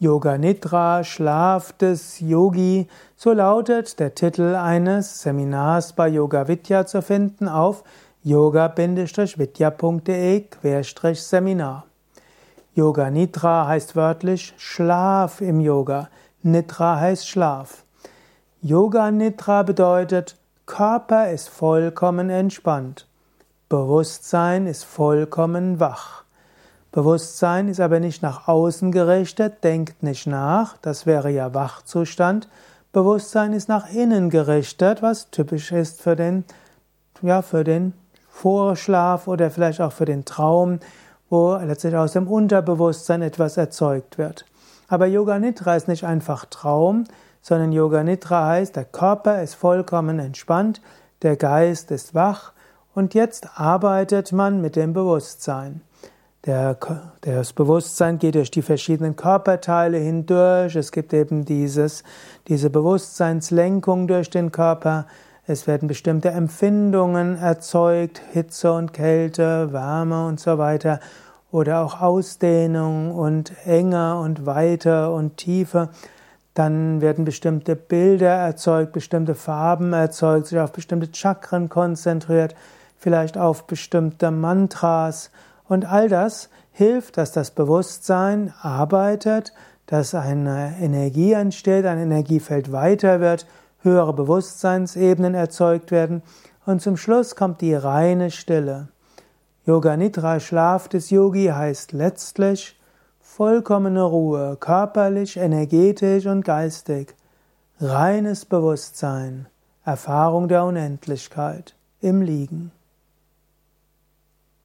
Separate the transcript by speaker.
Speaker 1: Yoga Nidra, Schlaf des Yogi, so lautet der Titel eines Seminars bei Yoga Vidya zu finden auf yoga-vidya.de-seminar. Yoga Nidra heißt wörtlich Schlaf im Yoga. Nidra heißt Schlaf. Yoga Nidra bedeutet Körper ist vollkommen entspannt. Bewusstsein ist vollkommen wach. Bewusstsein ist aber nicht nach außen gerichtet, denkt nicht nach, das wäre ja Wachzustand. Bewusstsein ist nach innen gerichtet, was typisch ist für den, ja, für den Vorschlaf oder vielleicht auch für den Traum, wo letztlich aus dem Unterbewusstsein etwas erzeugt wird. Aber Yoga Nidra ist nicht einfach Traum, sondern Yoga Nidra heißt, der Körper ist vollkommen entspannt, der Geist ist wach und jetzt arbeitet man mit dem Bewusstsein. Der, das Bewusstsein geht durch die verschiedenen Körperteile hindurch. Es gibt eben dieses, diese Bewusstseinslenkung durch den Körper. Es werden bestimmte Empfindungen erzeugt, Hitze und Kälte, Wärme und so weiter. Oder auch Ausdehnung und Enge und Weite und Tiefe. Dann werden bestimmte Bilder erzeugt, bestimmte Farben erzeugt, sich auf bestimmte Chakren konzentriert, vielleicht auf bestimmte Mantras. Und all das hilft, dass das Bewusstsein arbeitet, dass eine Energie entsteht, ein Energiefeld weiter wird, höhere Bewusstseinsebenen erzeugt werden und zum Schluss kommt die reine Stille. Yoga Nidra, Schlaf des Yogi heißt letztlich vollkommene Ruhe, körperlich, energetisch und geistig, reines Bewusstsein, Erfahrung der Unendlichkeit im Liegen.